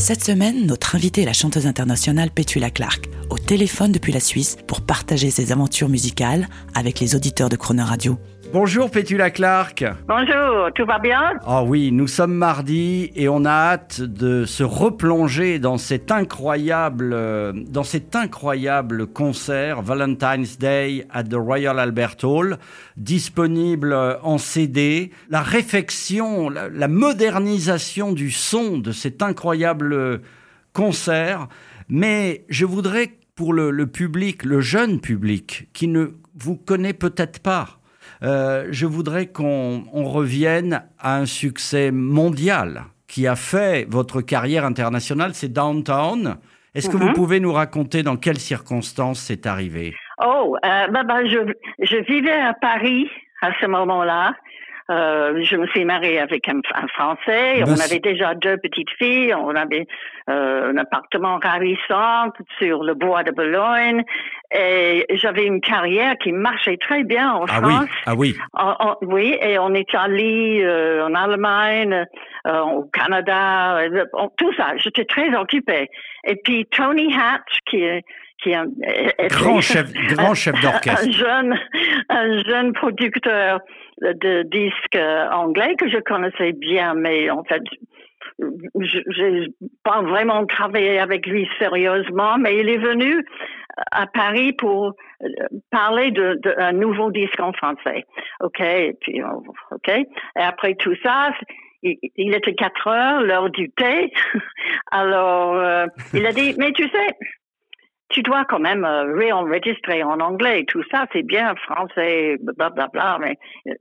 Cette semaine, notre invitée est la chanteuse internationale Petula Clark, au téléphone depuis la Suisse pour partager ses aventures musicales avec les auditeurs de Croner Radio. Bonjour Petula Clark. Bonjour, tout va bien? Ah oui, nous sommes mardi et on a hâte de se replonger dans cet incroyable, euh, dans cet incroyable concert Valentine's Day at the Royal Albert Hall, disponible en CD. La réfection, la, la modernisation du son de cet incroyable concert. Mais je voudrais pour le, le public, le jeune public, qui ne vous connaît peut-être pas, euh, je voudrais qu'on on revienne à un succès mondial qui a fait votre carrière internationale, c'est Downtown. Est-ce que vous pouvez nous raconter dans quelles circonstances c'est arrivé? Oh, euh, ben, ben, je, je vivais à Paris à ce moment-là. Euh, je me suis mariée avec un, un Français. On avait déjà deux petites filles. On avait euh, un appartement ravissant sur le bois de Boulogne. Et j'avais une carrière qui marchait très bien en Ah oui, France. ah oui. En- en- oui, et en Italie, euh, en Allemagne, au Canada, en- tout ça. J'étais très occupée. Et puis Tony Hatch, qui est qui est un Grand chef, grand chef un d'orchestre. jeune, un jeune producteur de disques euh, anglais que je connaissais bien, mais en fait, je j'ai pas vraiment travaillé avec lui sérieusement, mais il est venu à Paris pour euh, parler de, de un nouveau disque en français. OK, et puis euh, OK. Et après tout ça, il, il était quatre heures, l'heure du thé. Alors, euh, il a dit, mais tu sais, tu dois quand même euh, réenregistrer en anglais. Tout ça, c'est bien français, blablabla, bla, bla, mais euh,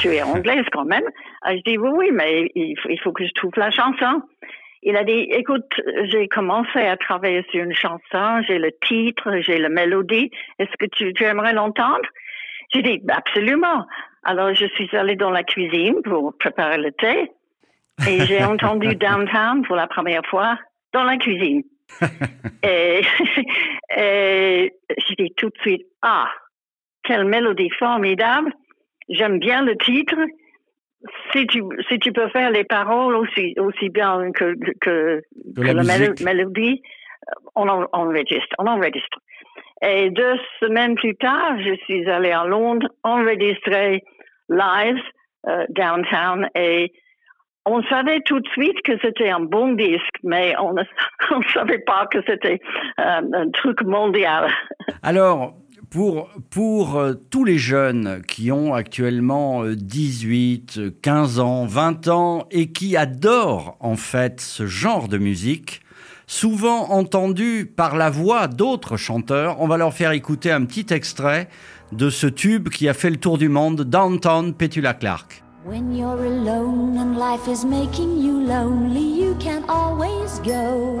tu es anglaise quand même. Ah, je dis, oui, oui, mais il, faut- il faut que je trouve la chanson. Il a dit, écoute, j'ai commencé à travailler sur une chanson, j'ai le titre, j'ai la mélodie. Est-ce que tu, tu aimerais l'entendre? J'ai dit, absolument. Alors, je suis allée dans la cuisine pour préparer le thé et j'ai entendu Downtown pour la première fois dans la cuisine. et et j'ai dit tout de suite, ah, quelle mélodie formidable. J'aime bien le titre. Si tu, si tu peux faire les paroles aussi, aussi bien que, que, que la la mélo- musique. mélodie, on, en- on enregistre, on enregistre. Et deux semaines plus tard, je suis allée à Londres enregistrer live euh, downtown et on savait tout de suite que c'était un bon disque, mais on ne on savait pas que c'était euh, un truc mondial. Alors, pour, euh, tous les jeunes qui ont actuellement euh, 18, euh, 15 ans, 20 ans et qui adorent en fait ce genre de musique, souvent entendu par la voix d'autres chanteurs, on va leur faire écouter un petit extrait de ce tube qui a fait le tour du monde, Downtown Petula Clark. When you're alone and life is making you lonely, you can always go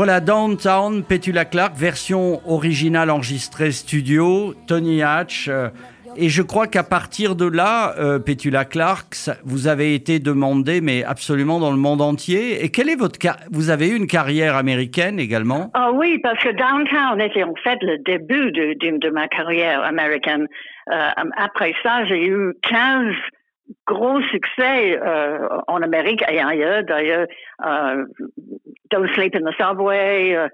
Voilà, Downtown, Petula Clark, version originale enregistrée studio, Tony Hatch. euh, et je crois qu'à partir de là, euh, Petula Clark, vous avez été demandé, mais absolument dans le monde entier. Et quelle est votre Vous avez eu une carrière américaine également? Ah oui, parce que Downtown était en fait le début de, de, de ma carrière américaine. Euh, après ça, j'ai eu 15 gros succès euh, en Amérique et ailleurs, d'ailleurs. Euh, Don't Sleep in the Subway, euh,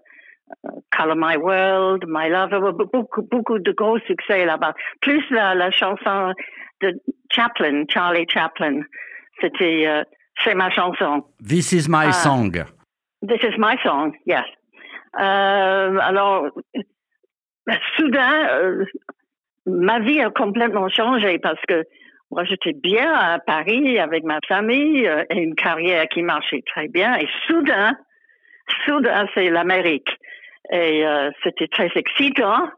Color My World, My Lover, beaucoup, beaucoup de gros succès là-bas. Plus la, la chanson de Chaplin, Charlie Chaplin. C'était, c'est ma chanson. This is my Ah. song. This is my song, yes. Alors, soudain, ma vie a complètement changé parce que moi, j'étais bien à Paris avec ma famille euh, et une carrière qui marchait très bien. Et soudain, soudain, c'est l'Amérique. Et euh, c'était très excitant,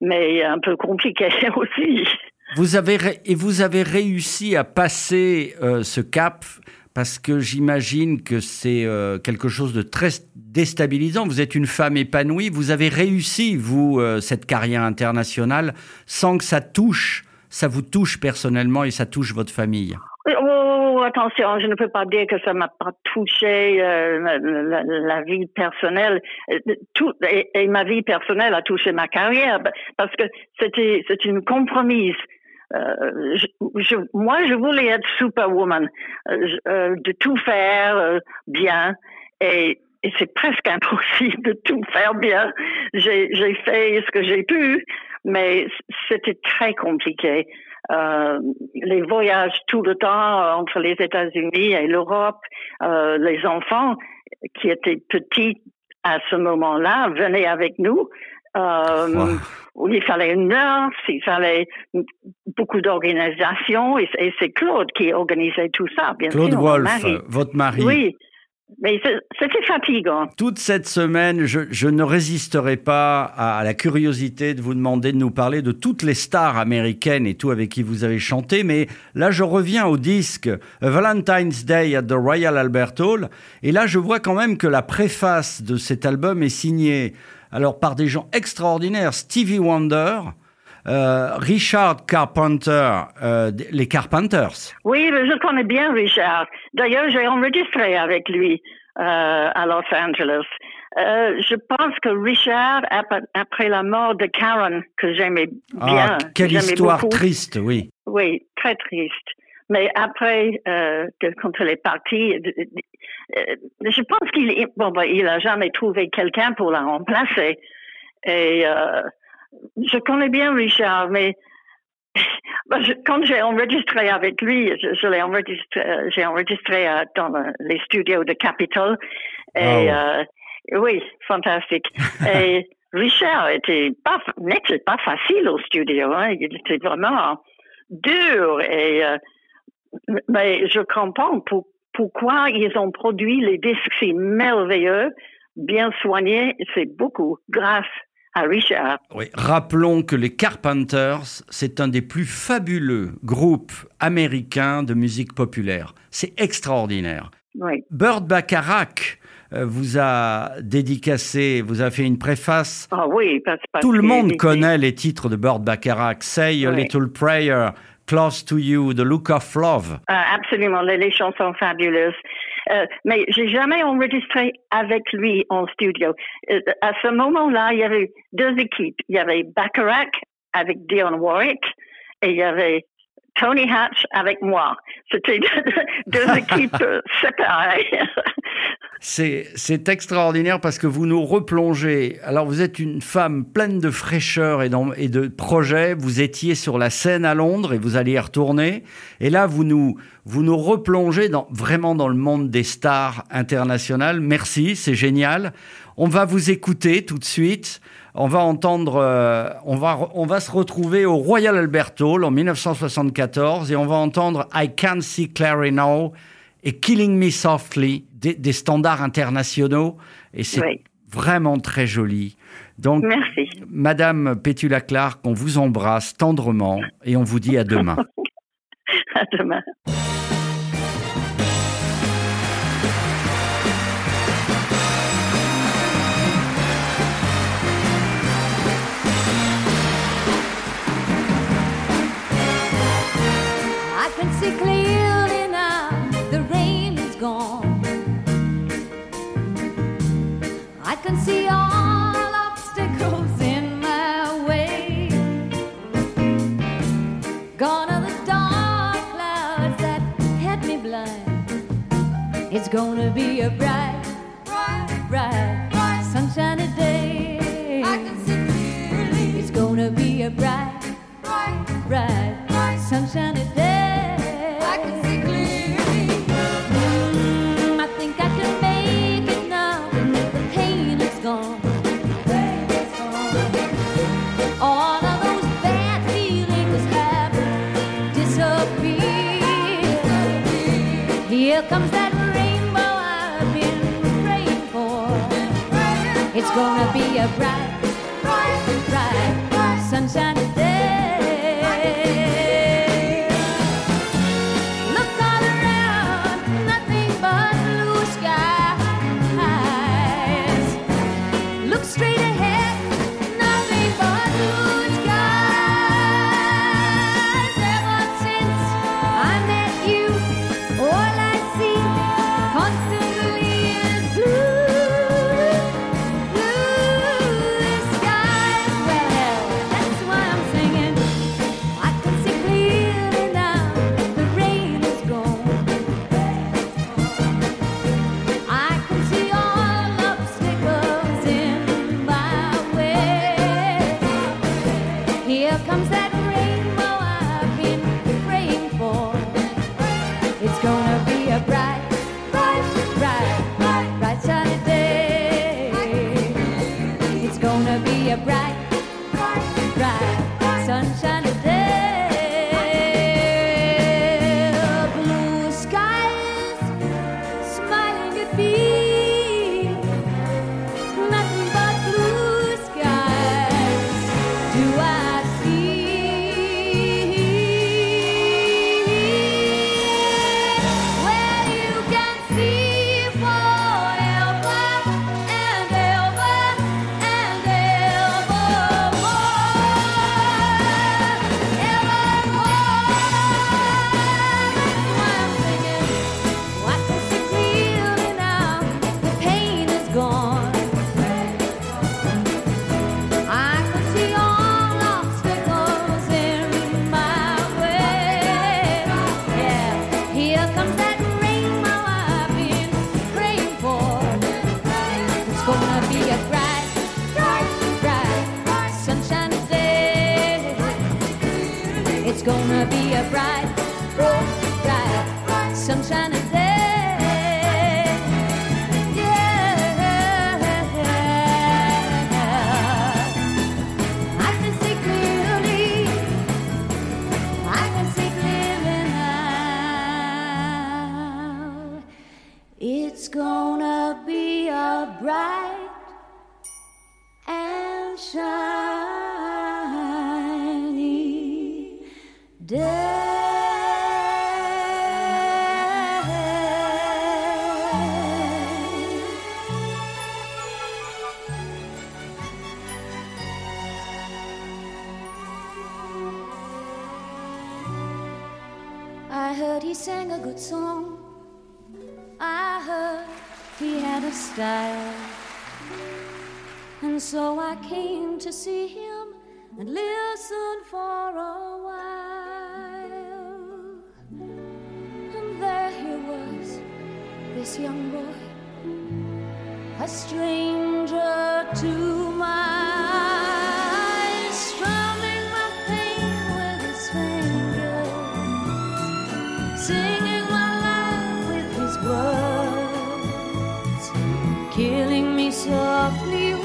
mais un peu compliqué aussi. Vous avez et vous avez réussi à passer euh, ce cap parce que j'imagine que c'est quelque chose de très déstabilisant. Vous êtes une femme épanouie. Vous avez réussi vous cette carrière internationale sans que ça touche, ça vous touche personnellement et ça touche votre famille? Oh, attention, je ne peux pas dire que ça m'a pas touché euh, la, vie personnelle. Euh, et, ma vie personnelle a touché ma carrière parce que c'était c'est une compromise. Euh, moi, je voulais être superwoman, de tout faire bien et, c'est presque impossible de tout faire bien. J'ai fait ce que j'ai pu, mais c'était très compliqué. Euh, les voyages tout le temps entre les États-Unis et l'Europe, euh, les enfants qui étaient petits à ce moment-là venaient avec nous. Euh, Wow. il fallait une nurse, il fallait beaucoup d'organisation et, c'est Claude qui organisait tout ça, bien Claude sûr. Wolf, mari. votre mari. Oui, mais c'était fatigant. Toute cette semaine, je, je ne résisterai pas à, la curiosité de vous demander de nous parler de toutes les stars américaines et tout avec qui vous avez chanté. Mais là, je reviens au disque Valentine's Day at the Royal Albert Hall. Et là, je vois quand même que la préface de cet album est signée alors par des gens extraordinaires. Stevie Wonder, euh, Richard Carpenter, euh, les Carpenters. Oui, je connais bien Richard. D'ailleurs, j'ai enregistré avec lui euh, à Los Angeles. Je pense que Richard, ap- après la mort de Karen, que j'aimais bien, Ah, quelle histoire beaucoup, triste, oui. Oui, très triste. Mais après, quand elle est partie, je pense qu'il bon, ben, il a jamais trouvé quelqu'un pour la remplacer. Et euh, je connais bien Richard, mais je- quand j'ai enregistré avec lui, je, je l'ai enregistré, euh, j'ai enregistré euh, dans le- les studios de Capitol. Et euh, oui, fantastique. Et Richard était pas, n'était pas facile au studio. Hein. Il était vraiment dur. Et, euh, mais je comprends pour- pourquoi ils ont produit les disques si merveilleux, bien soignés. C'est beaucoup grâce à Richard. Oui. Rappelons que les Carpenters, c'est un des plus fabuleux groupes américains de musique populaire. C'est extraordinaire. Oui. Burt Bacharach euh, vous a dédicacé, vous a fait une préface. Ah oui, parce, parce Tout le monde connaît les titres de Burt Bacharach. Say a Oui. Little Prayer, Close to You, The Look of Love. Ah, absolument, les, les chansons fabuleuses. Euh, mais j'ai jamais enregistré avec lui en studio. Euh, à ce moment-là, il y avait deux équipes. Il y avait Bacharach avec Dion Warwick et il y avait Tony Hatch avec moi. C'était deux équipes séparées. C'est extraordinaire parce que vous nous replongez. Alors, vous êtes une femme pleine de fraîcheur et, de projets. Vous étiez sur la scène à Londres et vous allez y retourner. Et là, vous nous, vous nous replongez dans, vraiment dans le monde des stars internationales. Merci, c'est génial. On va vous écouter tout de suite. On va entendre, euh, on, va, on va se retrouver au Royal Albert Hall en 1974 et on va entendre I Can't See Clearly Now et Killing Me Softly, des, des standards internationaux. Et c'est Oui. vraiment très joli. Donc, Merci. Madame Pétula Clark, on vous embrasse tendrement et on vous dit à demain. À demain. Be a bright, heard he sang a good song. I heard he had a style. And so I came to see him and listen for a while. And there he was, this young boy, a stranger. Vì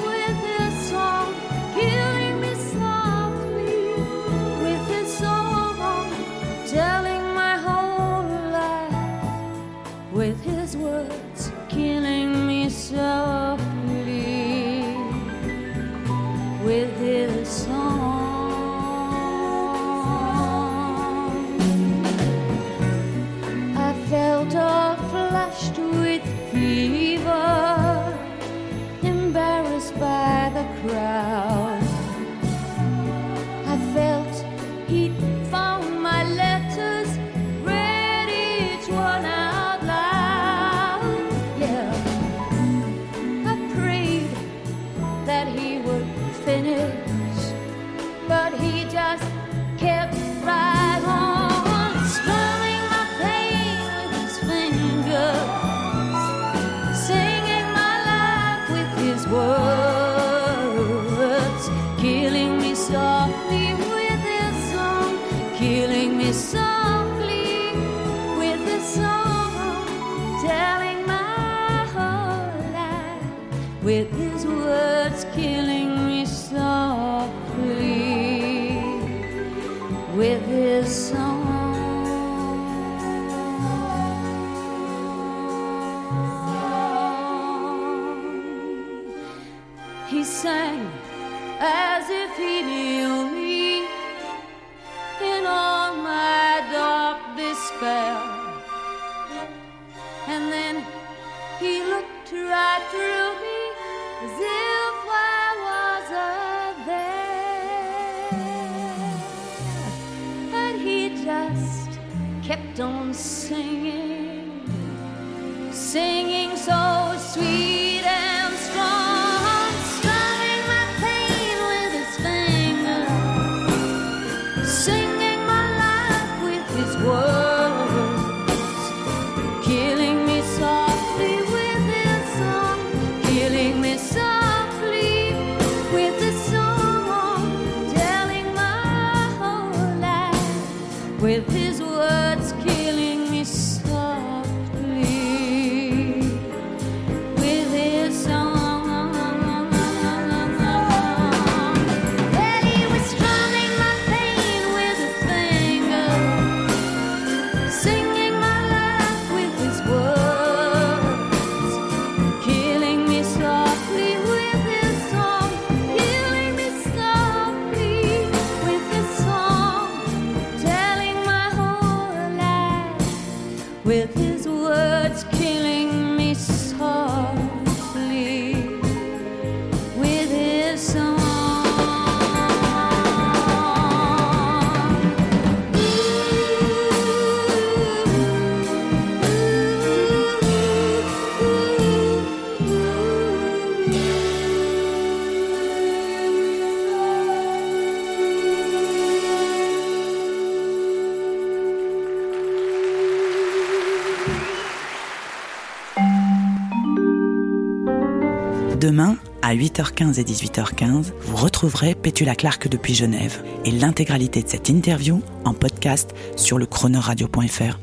don't sing it, sing it. demain, à 8h15 et 18h15, vous retrouverez Pétula Clark depuis Genève et l'intégralité de cette interview en podcast sur le chronoradio.fr.